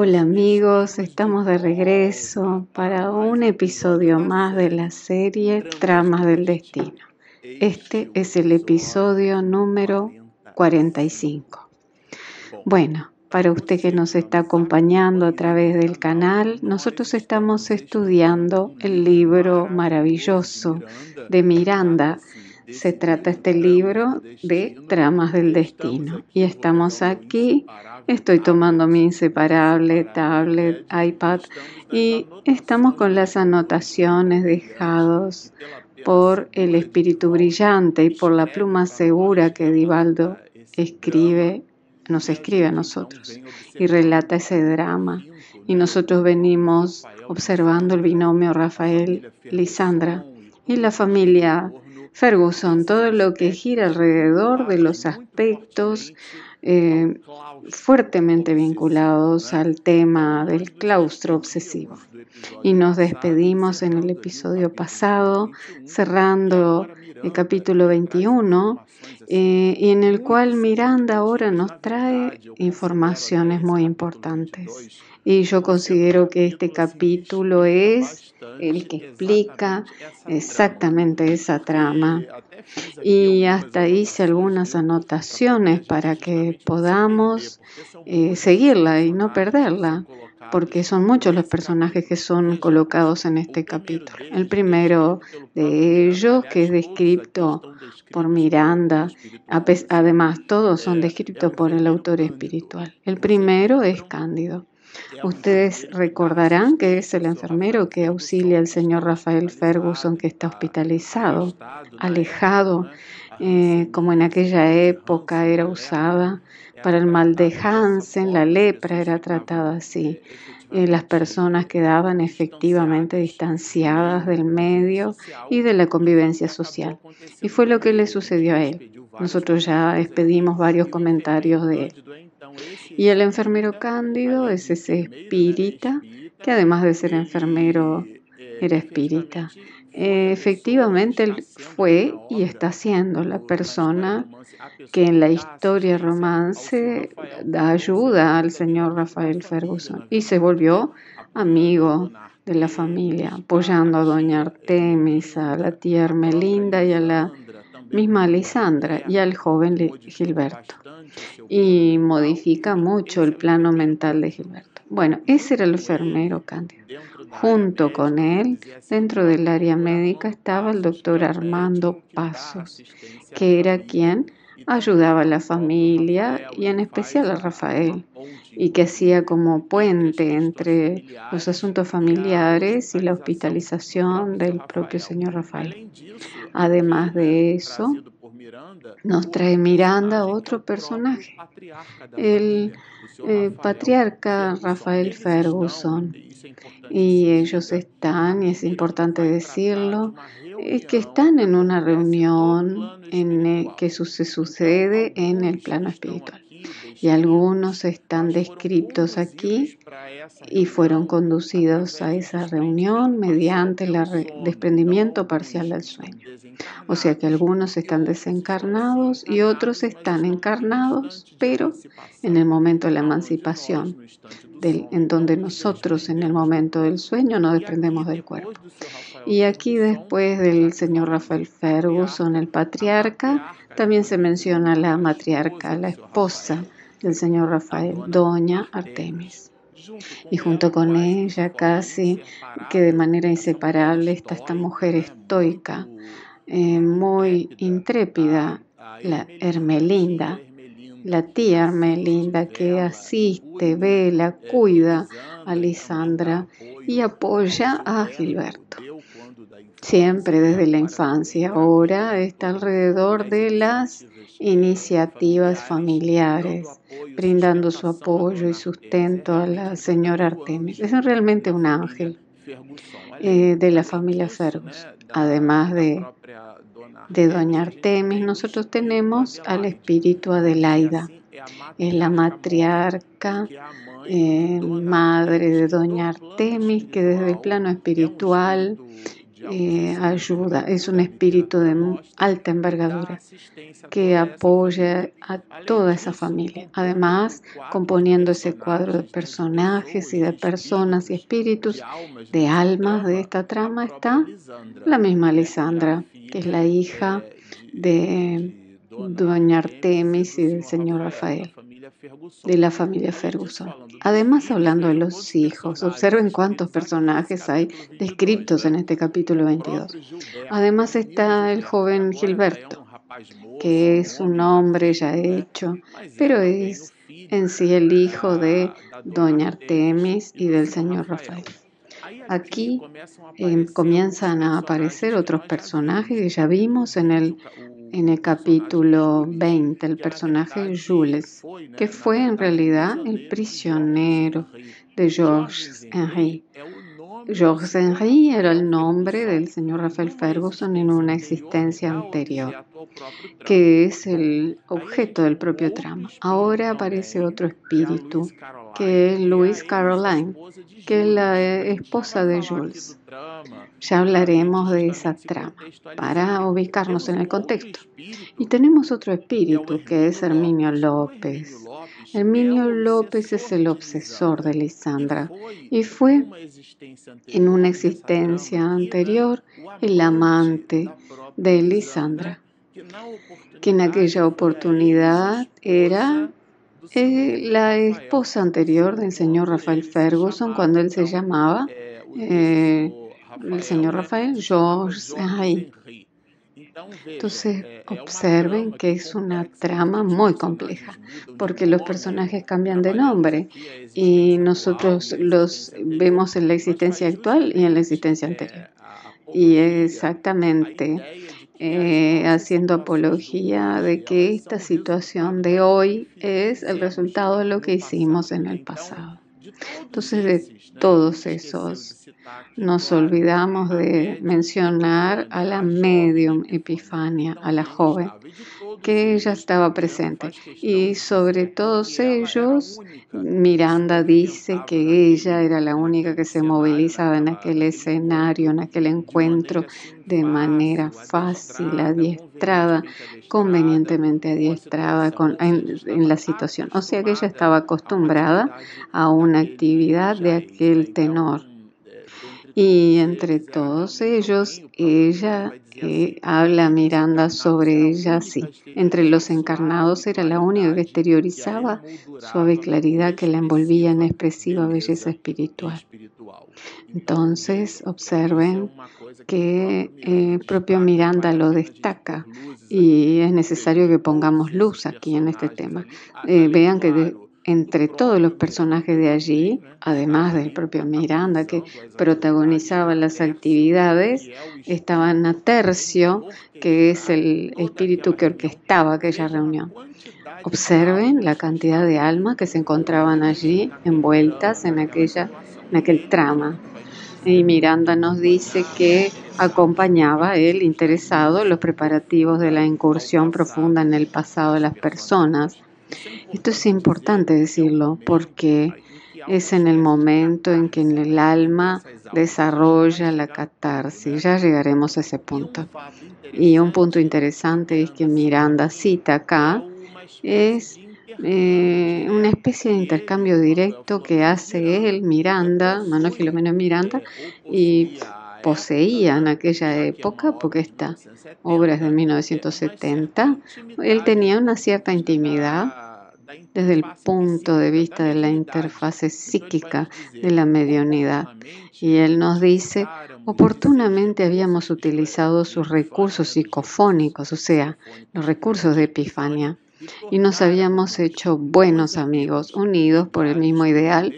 Hola amigos, estamos de regreso para un episodio más de la serie Tramas del Destino. Este es el episodio número 45. Bueno, para usted que nos está acompañando a través del canal, nosotros estamos estudiando el libro maravilloso de Miranda. Se trata este libro de Tramas del Destino. Y estamos aquí Estoy tomando mi inseparable tablet, iPad y estamos con las anotaciones dejados por el espíritu brillante y por la pluma segura que Divaldo escribe, nos escribe a nosotros y relata ese drama. Y nosotros venimos observando el binomio Rafael-Lisandra y la familia Ferguson, todo lo que gira alrededor de los aspectos eh, fuertemente vinculados al tema del claustro obsesivo. Y nos despedimos en el episodio pasado, cerrando el capítulo 21, eh, y en el cual Miranda ahora nos trae informaciones muy importantes. Y yo considero que este capítulo es el que explica exactamente esa trama. Y hasta hice algunas anotaciones para que podamos eh, seguirla y no perderla, porque son muchos los personajes que son colocados en este capítulo. El primero de ellos, que es descrito por Miranda, además todos son descritos por el autor espiritual. El primero es Cándido. Ustedes recordarán que es el enfermero que auxilia al señor Rafael Ferguson que está hospitalizado, alejado, eh, como en aquella época era usada para el mal de Hansen, la lepra era tratada así. Eh, las personas quedaban efectivamente distanciadas del medio y de la convivencia social. Y fue lo que le sucedió a él. Nosotros ya expedimos varios comentarios de él. Y el enfermero Cándido es ese espírita que además de ser enfermero era espírita. Efectivamente, él fue y está siendo la persona que en la historia romance da ayuda al señor Rafael Ferguson y se volvió amigo de la familia, apoyando a doña Artemis, a la tía Ermelinda y a la misma Lisandra y al joven Gilberto y modifica mucho el plano mental de Gilberto. Bueno, ese era el enfermero Cándido. Junto con él, dentro del área médica, estaba el doctor Armando Pasos, que era quien ayudaba a la familia y en especial a Rafael, y que hacía como puente entre los asuntos familiares y la hospitalización del propio señor Rafael. Además de eso, nos trae Miranda otro personaje, el eh, patriarca Rafael Ferguson. Y ellos están, y es importante decirlo, es que están en una reunión en que se sucede en el plano espiritual y algunos están descritos aquí y fueron conducidos a esa reunión mediante el desprendimiento parcial del sueño. O sea que algunos están desencarnados y otros están encarnados, pero en el momento de la emancipación, en donde nosotros en el momento del sueño no desprendemos del cuerpo. Y aquí después del señor Rafael Ferguson, el patriarca, también se menciona la matriarca, la esposa del señor Rafael, doña Artemis. Y junto con ella, casi que de manera inseparable, está esta mujer estoica, eh, muy intrépida, la Hermelinda, la tía Hermelinda que asiste, vela, cuida a Lisandra y apoya a Gilberto. Siempre desde la infancia, ahora está alrededor de las iniciativas familiares, brindando su apoyo y sustento a la señora Artemis. Es realmente un ángel eh, de la familia Fergus. Además de, de doña Artemis, nosotros tenemos al espíritu Adelaida. Es la matriarca, eh, madre de doña Artemis, que desde el plano espiritual eh, ayuda, es un espíritu de alta envergadura que apoya a toda esa familia. Además, componiendo ese cuadro de personajes y de personas y espíritus, de almas de esta trama está la misma Lisandra, que es la hija de Doña Artemis y del señor Rafael de la familia Ferguson. Además, hablando de los hijos, observen cuántos personajes hay descritos en este capítulo 22. Además está el joven Gilberto, que es un hombre ya hecho, pero es en sí el hijo de doña Artemis y del señor Rafael. Aquí eh, comienzan a aparecer otros personajes que ya vimos en el en el capítulo 20 el personaje Jules, que fue en realidad el prisionero de Georges Henry. Georges Henry era el nombre del señor Rafael Ferguson en una existencia anterior, que es el objeto del propio trama. Ahora aparece otro espíritu, que es Louise Caroline, que es la esposa de Jules. Ya hablaremos de esa trama para ubicarnos en el contexto. Y tenemos otro espíritu que es Herminio López. Herminio López es el obsesor de Lisandra y fue en una existencia anterior el amante de Lisandra, que en aquella oportunidad era eh, la esposa anterior del señor Rafael Ferguson cuando él se llamaba eh, el señor Rafael Georges Henry. Entonces observen que es una trama muy compleja, porque los personajes cambian de nombre y nosotros los vemos en la existencia actual y en la existencia anterior. Y exactamente eh, haciendo apología de que esta situación de hoy es el resultado de lo que hicimos en el pasado. Entonces, de todos esos nos olvidamos de mencionar a la medium Epifania, a la joven, que ella estaba presente. Y sobre todos ellos, Miranda dice que ella era la única que se movilizaba en aquel escenario, en aquel encuentro, de manera fácil, adiestrada, convenientemente adiestrada en, la situación. O sea que ella estaba acostumbrada a una actividad de aquel tenor. Y entre todos ellos, ella eh, habla Miranda sobre ella sí. Entre los encarnados era la única que exteriorizaba suave claridad que la envolvía en expresiva belleza espiritual. Entonces, observen que eh, propio Miranda lo destaca y es necesario que pongamos luz aquí en este tema. Eh, vean que entre todos los personajes de allí, además del propio Miranda que protagonizaba las actividades, estaban a tercio, que es el espíritu que orquestaba aquella reunión. Observen la cantidad de almas que se encontraban allí envueltas en, aquella, en aquel trama. Y Miranda nos dice que acompañaba él interesado los preparativos de la incursión profunda en el pasado de las personas esto es importante decirlo porque es en el momento en que el alma desarrolla la catarsis. Ya llegaremos a ese punto. Y un punto interesante es que Miranda cita acá es eh, una especie de intercambio directo que hace él, Miranda, Manuel Filomeno Miranda, y poseía en aquella época, porque esta obra es de 1970, él tenía una cierta intimidad desde el punto de vista de la interfase psíquica de la mediunidad. Y él nos dice, oportunamente habíamos utilizado sus recursos psicofónicos, o sea, los recursos de Epifania, y nos habíamos hecho buenos amigos, unidos por el mismo ideal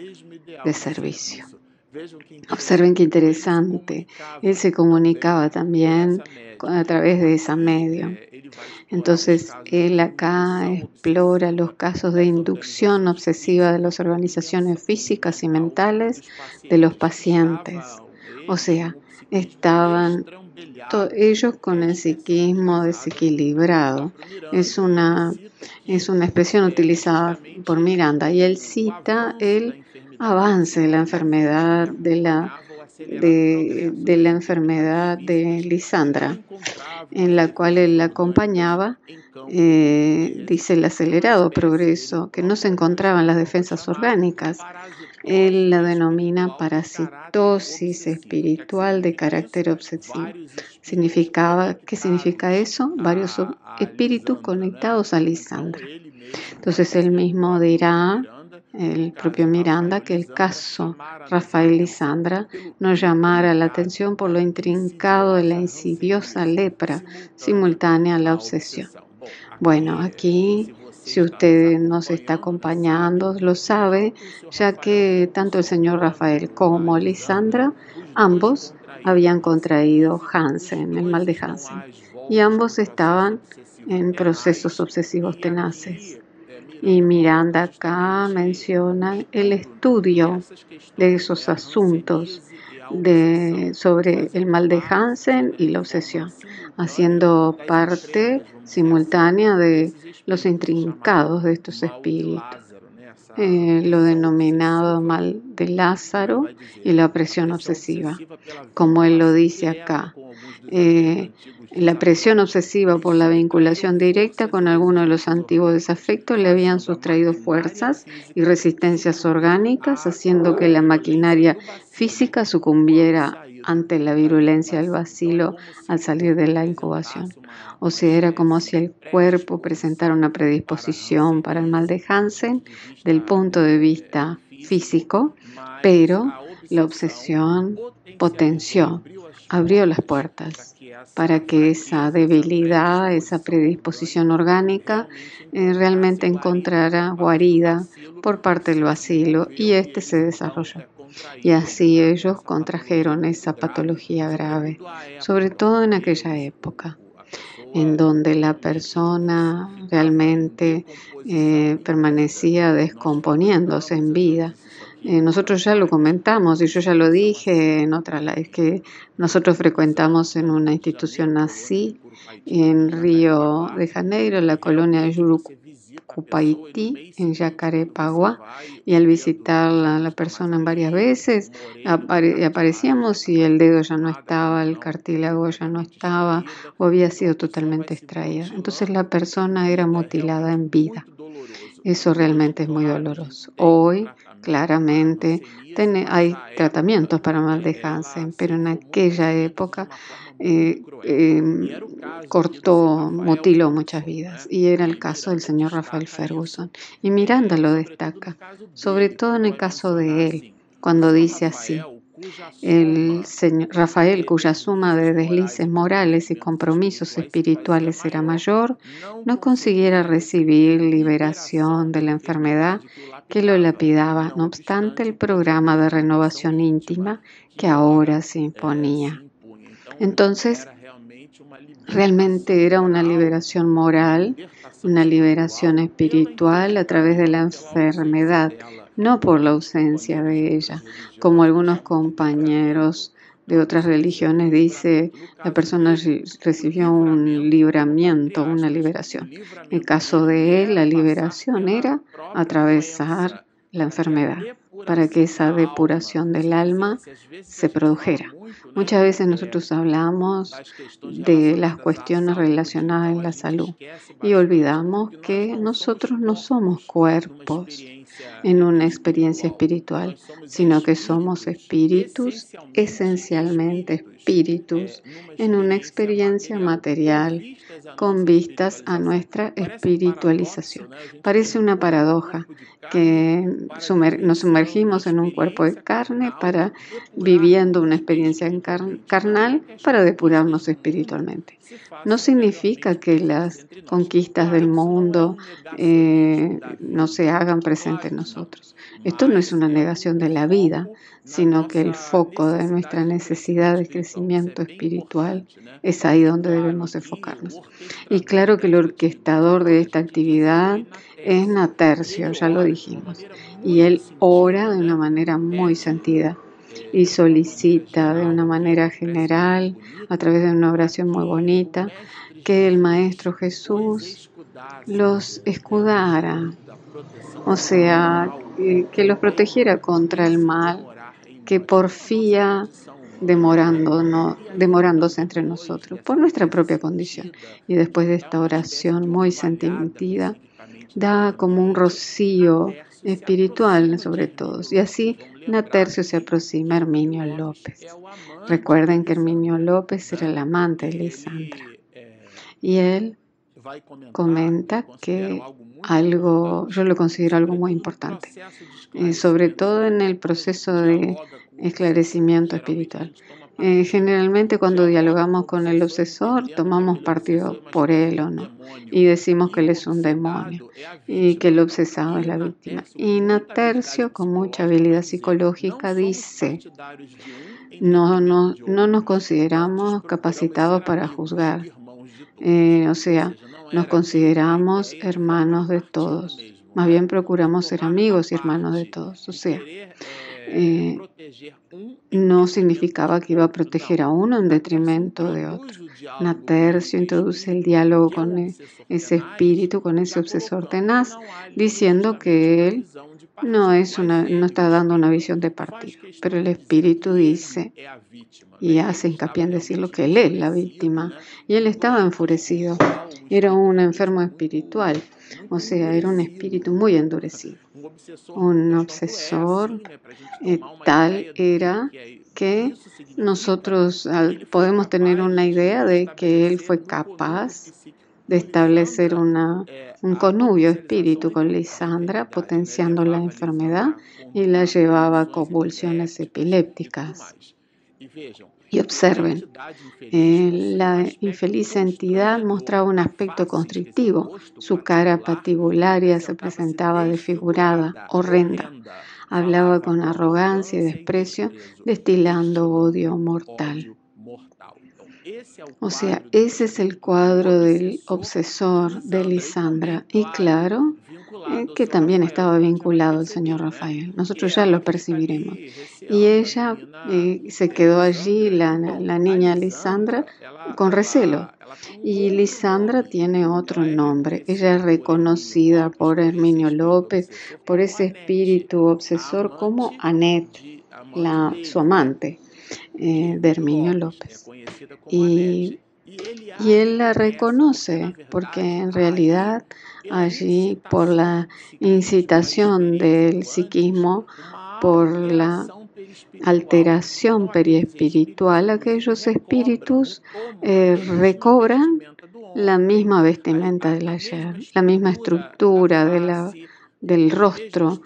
de servicio. Observen qué interesante. Él se comunicaba también a través de esa medio. Entonces, él acá explora los casos de inducción obsesiva de las organizaciones físicas y mentales de los pacientes. O sea, estaban ellos con el psiquismo desequilibrado. Es una, es una expresión utilizada por Miranda y él cita el avance la enfermedad, de la de, de, la enfermedad de Lisandra, en la cual él la acompañaba, eh, dice el acelerado progreso, que no se encontraban las defensas orgánicas. Él la denomina parasitosis espiritual de carácter obsesivo. Significaba, ¿Qué significa eso? Varios espíritus conectados a Lisandra. Entonces él mismo dirá el propio Miranda que el caso Rafael Lisandra nos llamara la atención por lo intrincado de la insidiosa lepra simultánea a la obsesión. Bueno, aquí si usted nos está acompañando, lo sabe, ya que tanto el señor Rafael como Lisandra, ambos habían contraído Hansen, el mal de Hansen, y ambos estaban en procesos obsesivos tenaces. Y Miranda acá menciona el estudio de esos asuntos de, sobre el mal de Hansen y la obsesión, haciendo parte simultánea de los intrincados de estos espíritus. Eh, lo denominado mal de Lázaro y la presión obsesiva, como él lo dice acá. Eh, la presión obsesiva por la vinculación directa con alguno de los antiguos desafectos le habían sustraído fuerzas y resistencias orgánicas, haciendo que la maquinaria física sucumbiera ante la virulencia del vacilo al salir de la incubación. O sea, era como si el cuerpo presentara una predisposición para el mal de Hansen del punto de vista físico, pero la obsesión potenció, abrió las puertas para que esa debilidad, esa predisposición orgánica eh, realmente encontrara guarida por parte del vacilo y este se desarrolló. Y así ellos contrajeron esa patología grave, sobre todo en aquella época en donde la persona realmente eh, permanecía descomponiéndose en vida. Eh, nosotros ya lo comentamos y yo ya lo dije en otra es que nosotros frecuentamos en una institución así en Río de Janeiro, la colonia de Cupaití, en Yacarepagua, y al visitar a la persona varias veces, aparecíamos y el dedo ya no estaba, el cartílago ya no estaba, o había sido totalmente extraído. Entonces la persona era mutilada en vida. Eso realmente es muy doloroso. Hoy, claramente, hay tratamientos para mal de Hansen, pero en aquella época eh, em, cortó, mutiló muchas vidas. Y era el caso del señor Rafael Ferguson. Y Miranda lo destaca, sobre todo en el caso de él, cuando dice así. El señor Rafael, cuya suma de deslices morales y compromisos espirituales era mayor, no consiguiera recibir liberación de la enfermedad que lo lapidaba, no obstante el programa de renovación íntima que ahora se imponía. Entonces, realmente era una liberación moral, una liberación espiritual a través de la enfermedad, no por la ausencia de ella, como algunos compañeros de otras religiones dice la persona recibió un libramiento, una liberación. En el caso de él, la liberación era atravesar la enfermedad para que esa depuración del alma se produjera. Muchas veces nosotros hablamos de las cuestiones relacionadas en la salud y olvidamos que nosotros no somos cuerpos en una experiencia espiritual, sino que somos espíritus, esencialmente espíritus, en una experiencia material con vistas a nuestra espiritualización. Parece una paradoja que nos sumergimos en un cuerpo de carne para viviendo una experiencia carnal para depurarnos espiritualmente. No significa que las conquistas del mundo eh, no se hagan presentes nosotros. Esto no es una negación de la vida, sino que el foco de nuestra necesidad de crecimiento espiritual es ahí donde debemos enfocarnos. Y claro que el orquestador de esta actividad es Natercio, ya lo dijimos, y él ora de una manera muy sentida y solicita de una manera general, a través de una oración muy bonita, que el Maestro Jesús los escudara, o sea, que los protegiera contra el mal que porfía demorándose entre nosotros por nuestra propia condición. Y después de esta oración muy sentida, da como un rocío espiritual sobre todos. Y así Natercio se aproxima a Herminio López. Recuerden que Herminio López era el amante de Lisandra. Y él comenta que algo, yo lo considero algo muy importante, eh, sobre todo en el proceso de esclarecimiento espiritual. Eh, generalmente cuando dialogamos con el obsesor tomamos partido por él o no y decimos que él es un demonio y que el obsesado es la víctima. Y Natercio, con mucha habilidad psicológica, dice, no, no, no nos consideramos capacitados para juzgar. Eh, o sea, nos consideramos hermanos de todos. Más bien procuramos ser amigos y hermanos de todos. O sea, eh, no significaba que iba a proteger a uno en detrimento de otro. Natercio introduce el diálogo con e, ese espíritu, con ese obsesor tenaz, diciendo que él no, es una, no está dando una visión de partido, pero el espíritu dice y hace hincapié en decirlo que él es la víctima y él estaba enfurecido. Era un enfermo espiritual, o sea, era un espíritu muy endurecido. Un obsesor eh, tal era que nosotros podemos tener una idea de que él fue capaz de establecer un connubio espíritu con Lisandra, potenciando la enfermedad y la llevaba a convulsiones epilépticas. Y observen, eh, la infeliz entidad mostraba un aspecto constrictivo. Su cara patibularia se presentaba desfigurada, horrenda. Hablaba con arrogancia y desprecio, destilando odio mortal. O sea, ese es el cuadro del obsesor de Lisandra. Y claro, eh, que también estaba vinculado al señor Rafael. Nosotros ya lo percibiremos. Y ella eh, se quedó allí, la, la niña Lisandra, con recelo. Y Lisandra tiene otro nombre. Ella es reconocida por Herminio López, por ese espíritu obsesor como Anet, la, su amante eh, de Herminio López. Y y él la reconoce porque en realidad allí por la incitación del psiquismo, por la alteración periespiritual, aquellos espíritus eh, recobran la misma vestimenta del ayer, la misma estructura de la, del rostro,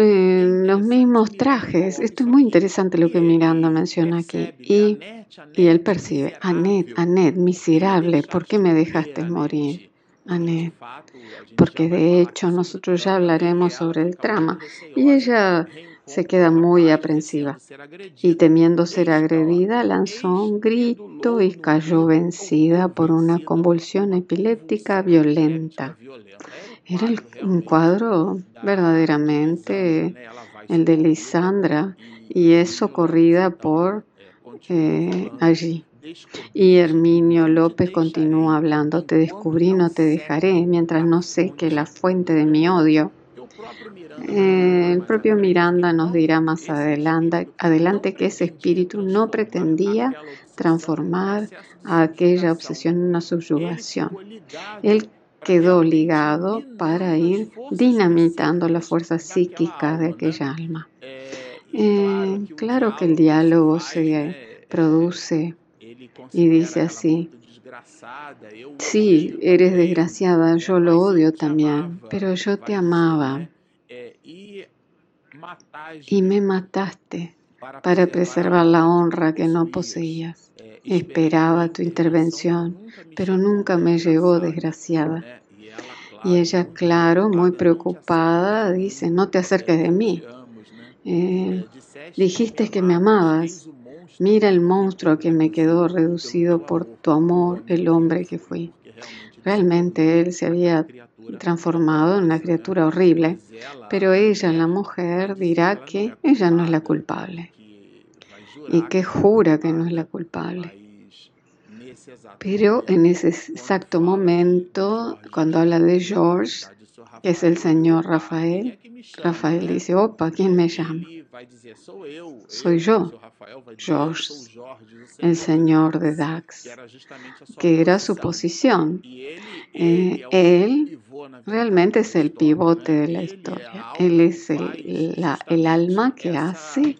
eh, los mismos trajes. Esto es muy interesante lo que Miranda menciona aquí. Y, y él percibe, Anet, Anet, miserable, ¿por qué me dejaste morir? Anet, porque de hecho nosotros ya hablaremos sobre el trama. Y ella se queda muy aprensiva y temiendo ser agredida lanzó un grito y cayó vencida por una convulsión epiléptica violenta. Era un cuadro verdaderamente el de Lisandra y es socorrida por eh, allí. Y Herminio López continúa hablando, te descubrí, no te dejaré, mientras no sé que la fuente de mi odio. Eh, el propio Miranda nos dirá más adelante, que ese espíritu no pretendía transformar a aquella obsesión en una subyugación. Él quedó ligado para ir dinamitando la fuerza psíquica de aquella alma. Eh, claro que el diálogo se produce y dice así, sí, eres desgraciada, yo lo odio también, pero yo te amaba y me mataste para preservar la honra que no poseías. Esperaba tu intervención, pero nunca me llegó desgraciada. Y ella, claro, muy preocupada, dice, no te acerques de mí. Eh, dijiste que me amabas. Mira el monstruo que me quedó reducido por tu amor, el hombre que fui. Realmente él se había transformado en una criatura horrible, pero ella, la mujer, dirá que ella no es la culpable y que jura que no es la culpable. Pero en ese exacto momento, cuando habla de George, que es el señor Rafael, Rafael dice, opa, ¿quién me llama? Soy yo, George, el señor de Dax, que era su posición. Eh, él realmente es el pivote de la historia. Él es el, el alma que hace,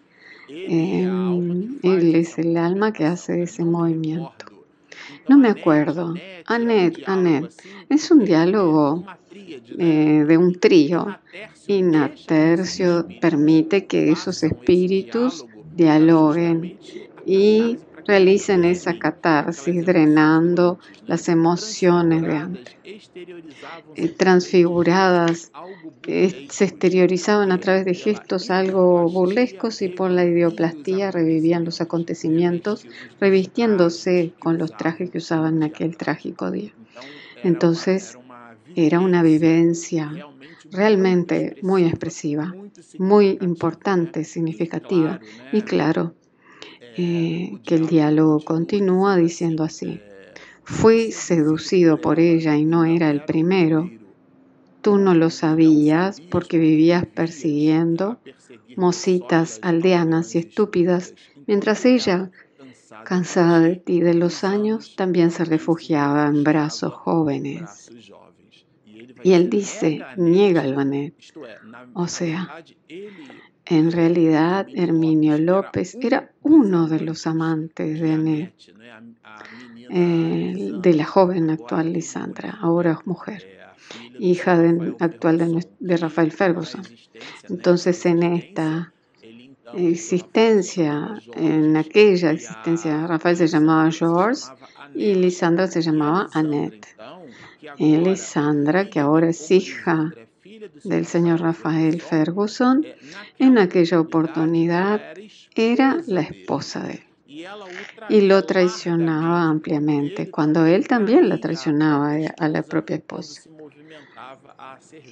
él es el alma que hace ese movimiento. No me acuerdo. Annette, Annette. Es un diálogo eh, de un trío y Natercio permite que esos espíritus dialoguen y realicen esa catarsis, drenando las emociones de antes, eh, transfiguradas, se exteriorizaban a través de gestos algo burlescos y por la idioplastía revivían los acontecimientos, revistiéndose con los trajes que usaban en aquel trágico día. Entonces, era una vivencia realmente muy expresiva, muy importante, significativa y claro, que el diálogo continúa diciendo así, fui seducido por ella y no era el primero. Tú no lo sabías porque vivías persiguiendo mocitas aldeanas y estúpidas, mientras ella, cansada de ti de los años, también se refugiaba en brazos jóvenes. Y él dice, niega el Banet. O sea, en realidad, Herminio López era uno de los amantes de eh, de la joven actual Lisandra, ahora mujer, hija actual de, Rafael Ferguson. Entonces, en esta existencia, en aquella existencia, Rafael se llamaba George y Lisandra se llamaba Annette. Y Lisandra, que ahora es hija del señor Rafael Ferguson, en aquella oportunidad era la esposa de él. Y lo traicionaba ampliamente, cuando él también la traicionaba a la propia esposa.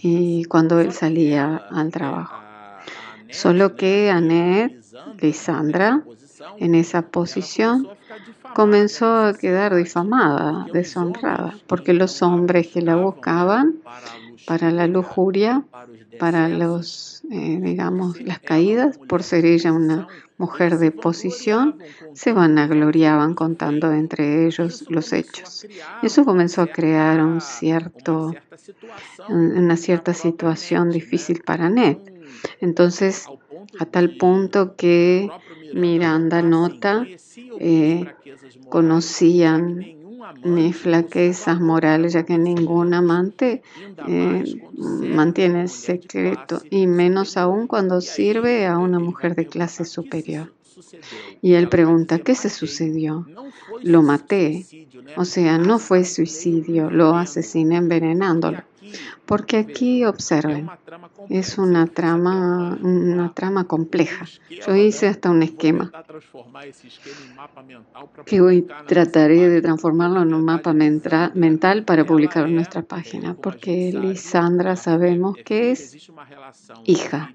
Y cuando él salía al trabajo. Solo que Annette, Lisandra, en esa posición, comenzó a quedar difamada, deshonrada, porque los hombres que la buscaban para la lujuria, para los, eh, digamos, las caídas, por ser ella una mujer de posición, se vanagloriaban contando entre ellos los hechos. Eso comenzó a crear un cierto, una cierta situación difícil para Ned. Entonces, a tal punto que Miranda nota, eh, conocían ni flaquezas morales, ya que ningún amante eh, mantiene el secreto, y menos aún cuando sirve a una mujer de clase superior. Y él pregunta, ¿qué se sucedió? Lo maté. O sea, no fue suicidio, lo asesiné envenenándolo. Porque aquí observen, es una trama, una trama compleja. Yo hice hasta un esquema que hoy trataré de transformarlo en un mapa mental para publicarlo en nuestra página, porque Lisandra sabemos que es hija.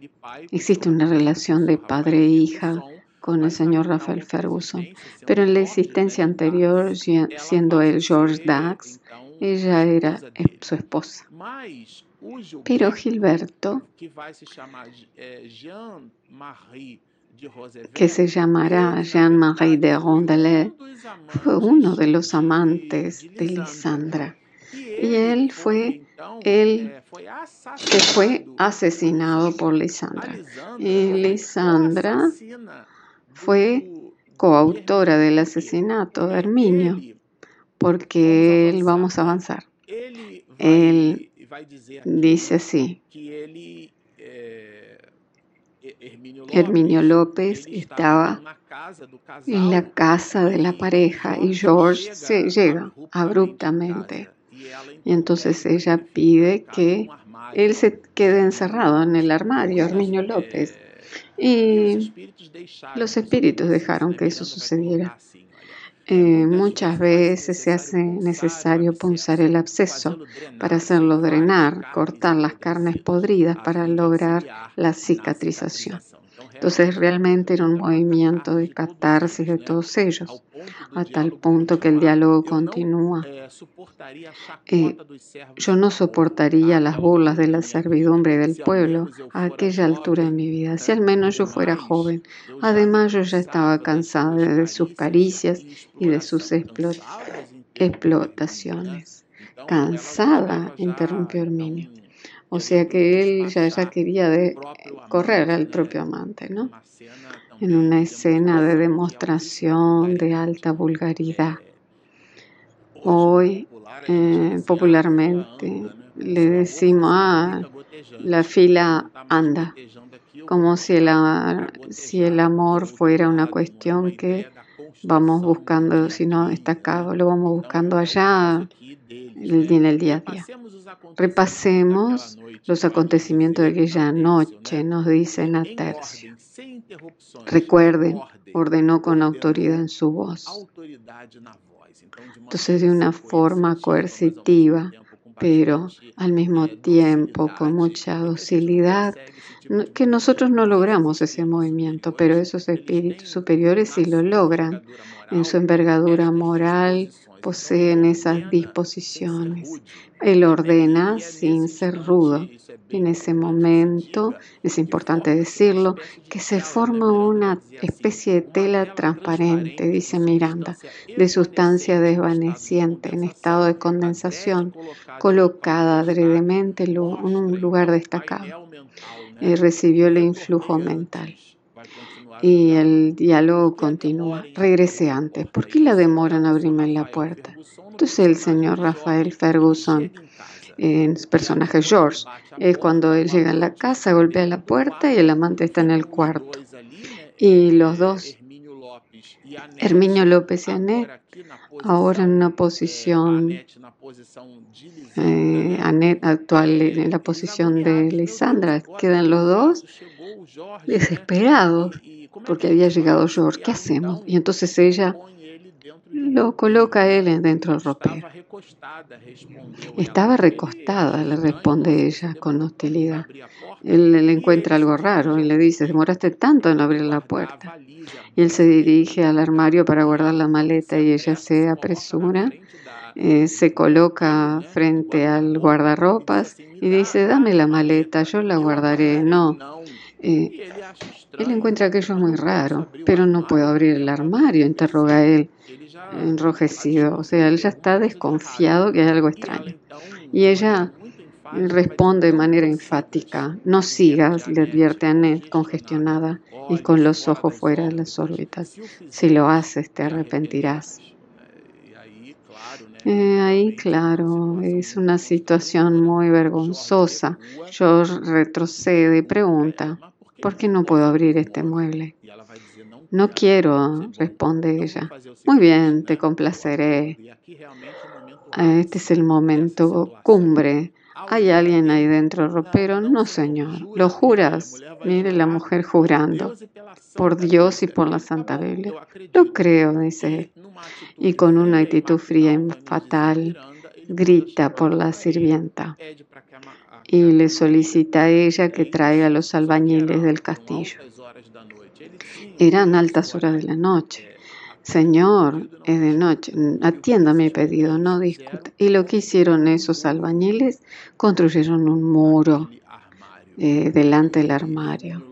Existe una relación de padre e hija con el señor Rafael Ferguson, pero en la existencia anterior, siendo él George Dax, ella era su esposa. Pero Gilberto, que se llamará Jean-Marie de Rondelet, fue uno de los amantes de Lisandra. Y él fue el que fue asesinado por Lisandra. Y Lisandra fue coautora del asesinato de Herminio, porque él, vamos a avanzar. Él dice así. Herminio López estaba en la casa de la pareja y George se llega abruptamente. Y entonces ella pide que él se quede encerrado en el armario, Herminio López. Y los espíritus dejaron que eso sucediera. Eh, muchas veces se hace necesario punzar el absceso para hacerlo drenar, cortar las carnes podridas para lograr la cicatrización. Entonces realmente era un movimiento de catarsis de todos ellos, a tal punto que el diálogo continúa. Eh, yo no soportaría las burlas de la servidumbre del pueblo a aquella altura de mi vida, si al menos yo fuera joven. Además, yo ya estaba cansada de sus caricias y de sus explotaciones. Cansada, interrumpió Herminio. O sea que él ya, ya quería de correr al propio amante, ¿no? En una escena de demostración de alta vulgaridad. Hoy, eh, popularmente, le decimos, ah, la fila anda, como si el, si el amor fuera una cuestión que vamos buscando, si no está acá, lo vamos buscando allá en el día a día. Repasemos los acontecimientos de aquella noche, nos dice Natercio. Recuerden, ordenó con autoridad en su voz. Entonces, de una forma coercitiva, pero al mismo tiempo con mucha docilidad, que nosotros no logramos ese movimiento, pero esos espíritus superiores sí lo logran en su envergadura moral, poseen esas disposiciones. Él ordena sin ser rudo. En ese momento, es importante decirlo, que se forma una especie de tela transparente, dice Miranda, de sustancia desvaneciente en estado de condensación, colocada adredemente en un lugar destacado. Recibió el influjo mental. Y el diálogo continúa. Regrese antes. ¿Por qué la demoran a abrirme la puerta? Entonces el señor Rafael Ferguson, en su personaje George, es cuando él llega a la casa, golpea la puerta y el amante está en el cuarto. Y los dos, Herminio López y Anet, ahora en una posición, eh, Anet actual en la posición de Lisandra, quedan los dos desesperados porque había llegado George. ¿Qué hacemos? Y entonces ella lo coloca él dentro del ropero. Estaba recostada, le responde ella con hostilidad. Él le encuentra algo raro y le dice, demoraste tanto en abrir la puerta. Y él se dirige al armario para guardar la maleta y ella se apresura, eh, se coloca frente al guardarropas y dice, dame la maleta, yo la guardaré. No. Eh, él encuentra aquello muy raro, pero no puedo abrir el armario, interroga él, enrojecido. O sea, él ya está desconfiado que hay algo extraño. Y ella responde de manera enfática, no sigas, le advierte a Ned, congestionada y con los ojos fuera de las órbitas. Si lo haces, te arrepentirás. Eh, ahí, claro, es una situación muy vergonzosa. George retrocede y pregunta, ¿por qué no puedo abrir este mueble? No quiero, responde ella. Muy bien, te complaceré. Este es el momento cumbre. ¿Hay alguien ahí dentro, ropero? No, señor. ¿Lo juras? Mire la mujer jurando. Por Dios y por la Santa Biblia. Lo creo, dice Y con una actitud fría y fatal, grita por la sirvienta y le solicita a ella que traiga los albañiles del castillo. Eran altas horas de la noche. Señor, es de noche, atienda mi pedido, no discuta. Y lo que hicieron esos albañiles, construyeron un muro eh, delante del armario.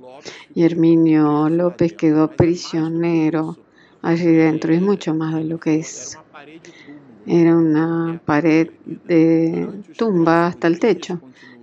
Y Herminio López quedó prisionero allí dentro. Y mucho más de lo que es. Era una pared de tumba hasta el techo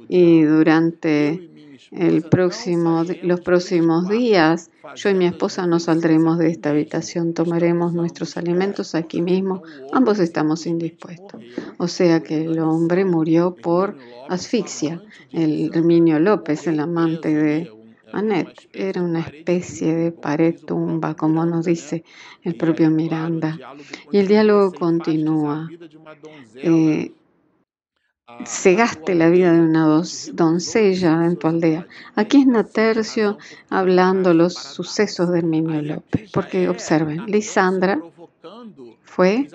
y durante el próximo, los próximos días yo y mi esposa nos saldremos de esta habitación, tomaremos nuestros alimentos aquí mismo, ambos estamos indispuestos. O sea que el hombre murió por asfixia. El Herminio López, el amante de Annette, era una especie de pared tumba, como nos dice el propio Miranda. Y el diálogo continúa. Eh, se gaste la vida de una doncella en tu aldea. Aquí es Natercio hablando los sucesos de Herminio López, porque observen, Lisandra fue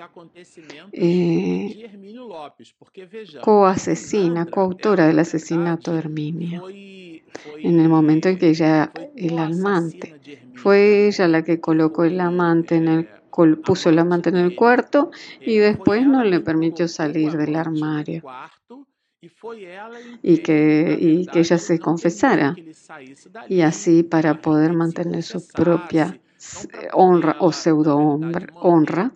eh, coasesina, coautora del asesinato de Herminia. En el momento en que ella, el amante, fue ella la que colocó el amante en el puso el amante en el cuarto y después no le permitió salir del armario y que, y que ella se confesara y así para poder mantener su propia honra o pseudo honra,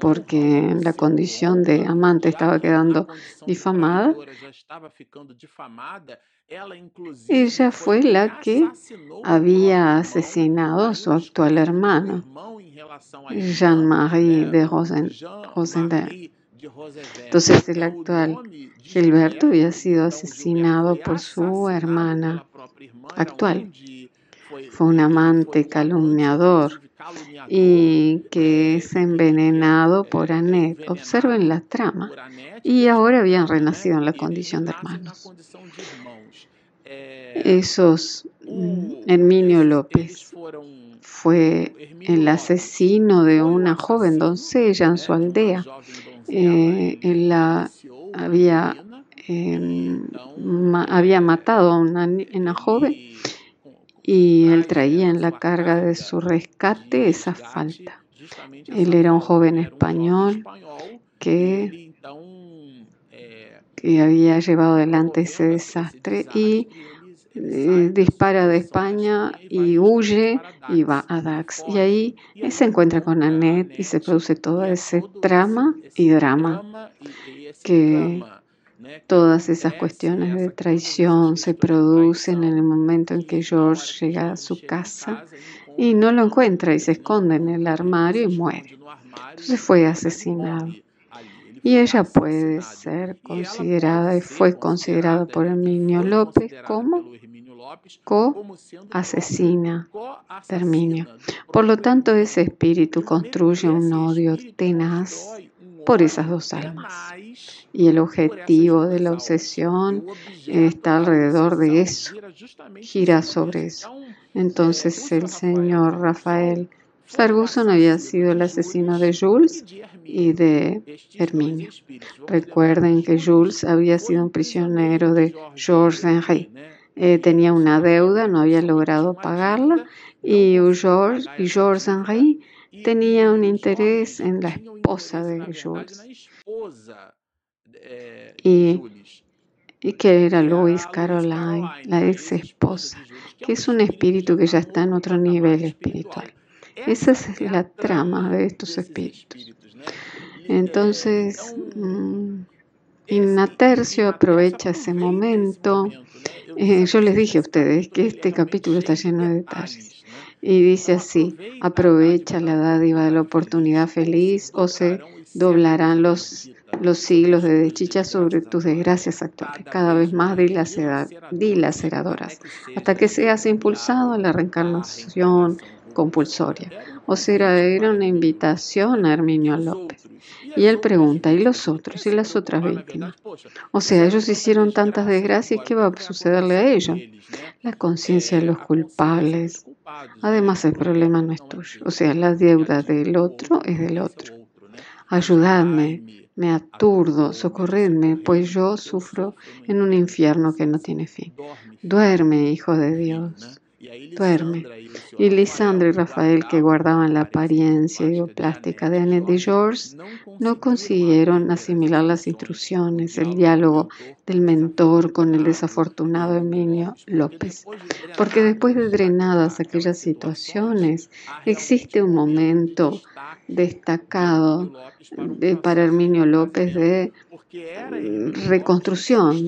porque la condición de amante estaba quedando difamada. Ella fue la que había asesinado a su actual hermano, Jean-Marie de Rosendale. Entonces el actual Gilberto había sido asesinado por su hermana actual. Fue un amante calumniador y que es envenenado por Annette. Observen la trama. Y ahora habían renacido en la condición de hermanos. Esos mm, Herminio López fue el asesino de una joven doncella en su aldea. Eh, él la había, em, había matado a una, una joven y él traía en la carga de su rescate esa falta. Él era un joven español que, que había llevado adelante ese desastre y dispara de España y huye y va a Dax. Y ahí se encuentra con Annette y se produce todo ese trama y drama que Todas esas cuestiones de traición se producen en el momento en que George llega a su casa y no lo encuentra y se esconde en el armario y muere. Entonces fue asesinado. Y ella puede ser considerada y fue considerada por Herminio López como co-asesina de Herminio. Por lo tanto, ese espíritu construye un odio tenaz por esas dos almas. Y el objetivo de la obsesión está alrededor de eso, gira sobre eso. Entonces el señor Rafael Ferguson había sido el asesino de Jules y de Herminio. Recuerden que Jules había sido un prisionero de Georges Henry. Eh, tenía una deuda, no había logrado pagarla y Georges y Georges Henry tenía un interés en la esposa de Jules. Y, y que era Louise Caroline, la ex esposa, que es un espíritu que ya está en otro nivel espiritual. Esa es la trama de estos espíritus. Entonces, mm, Inatercio aprovecha ese momento. Eh, yo les dije a ustedes que este capítulo está lleno de detalles. Y dice así, aprovecha la dádiva de la oportunidad feliz o se doblarán los, los siglos de deschicha sobre tus desgracias actuales, cada vez más dilaceradoras, hasta que seas impulsado a la reencarnación compulsoria. O sea, era una invitación a Herminio López. Y él pregunta, ¿y los otros? ¿Y las otras víctimas? O sea, ellos hicieron tantas desgracias, ¿qué va a sucederle a ellos? La conciencia de los culpables. Además, el problema no es tuyo. O sea, la deuda del otro es del otro. Ayudadme, me aturdo, socorredme, pues yo sufro en un infierno que no tiene fin. Duerme, Hijo de Dios duerme. Y Lisandro y Rafael, que guardaban la apariencia idioplástica de Annette y George, no consiguieron asimilar las instrucciones, el diálogo del mentor con el desafortunado Emilio López. Porque después de drenadas aquellas situaciones, existe un momento destacado de, para Herminio López de reconstrucción,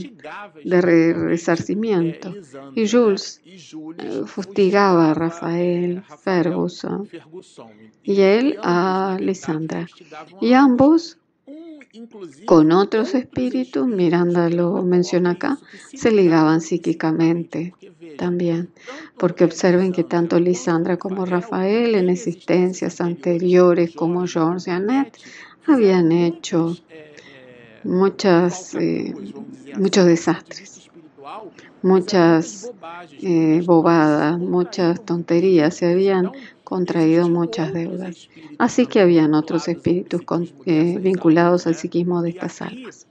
de resarcimiento. Y Jules eh, fustigaba a Rafael Ferguson y él a Lisandra. Y ambos con otros espíritus, Miranda lo menciona acá, se ligaban psíquicamente también, porque observen que tanto Lisandra como Rafael en existencias anteriores como George y Annette habían hecho muchas, eh, muchos desastres. Muchas eh, bobadas, muchas tonterías, se habían contraído muchas deudas. Así que habían otros espíritus eh, vinculados al psiquismo de estas almas.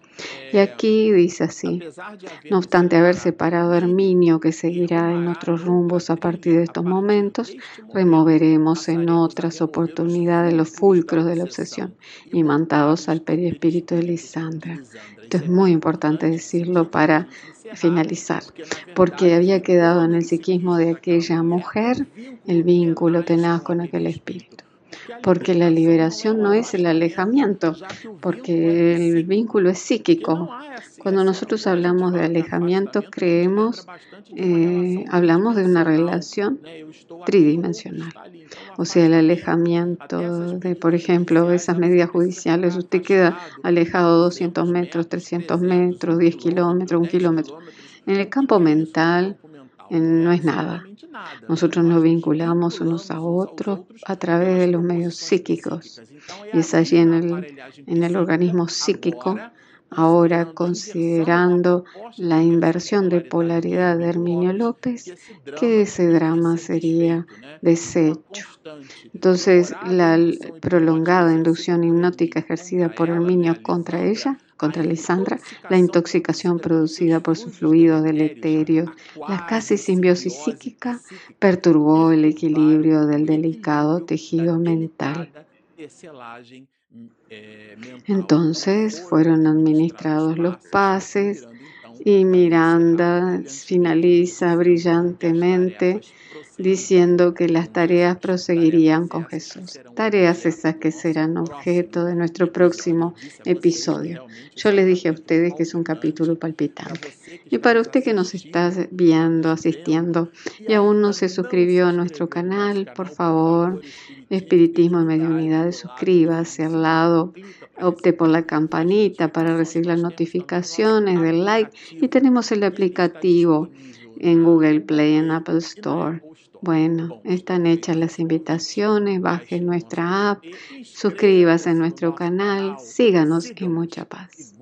Y aquí dice así, no obstante haber separado a Herminio, que seguirá en otros rumbos a partir de estos momentos, removeremos en otras oportunidades los fulcros de la obsesión, imantados al periespíritu de Lisandra. Esto es muy importante decirlo para finalizar, porque había quedado en el psiquismo de aquella mujer el vínculo tenaz con aquel espíritu porque la liberación no es el alejamiento, porque el vínculo es psíquico. Cuando nosotros hablamos de alejamiento, creemos, eh, hablamos de una relación tridimensional. O sea, el alejamiento de, por ejemplo, esas medidas judiciales, usted queda alejado 200 metros, 300 metros, 10 kilómetros, un kilómetro. En el campo mental, no es nada. Nosotros nos vinculamos unos a otros a través de los medios psíquicos. Y es allí en el, en el organismo psíquico, ahora considerando la inversión de polaridad de Herminio López, que ese drama sería desecho. Entonces, la prolongada inducción hipnótica ejercida por Herminio contra ella contra Lisandra, la intoxicación producida por su fluido deleterio, la casi simbiosis psíquica, perturbó el equilibrio del delicado tejido mental. Entonces fueron administrados los pases y Miranda finaliza brillantemente diciendo que las tareas proseguirían con Jesús. Tareas esas que serán objeto de nuestro próximo episodio. Yo les dije a ustedes que es un capítulo palpitante. Y para usted que nos está viendo, asistiendo y aún no se suscribió a nuestro canal, por favor, Espiritismo y Mediunidad, suscríbase al lado, opte por la campanita para recibir las notificaciones, del like y tenemos el aplicativo en Google Play, en Apple Store. Bueno, están hechas las invitaciones, baje nuestra app, suscríbase a nuestro canal, síganos y mucha paz.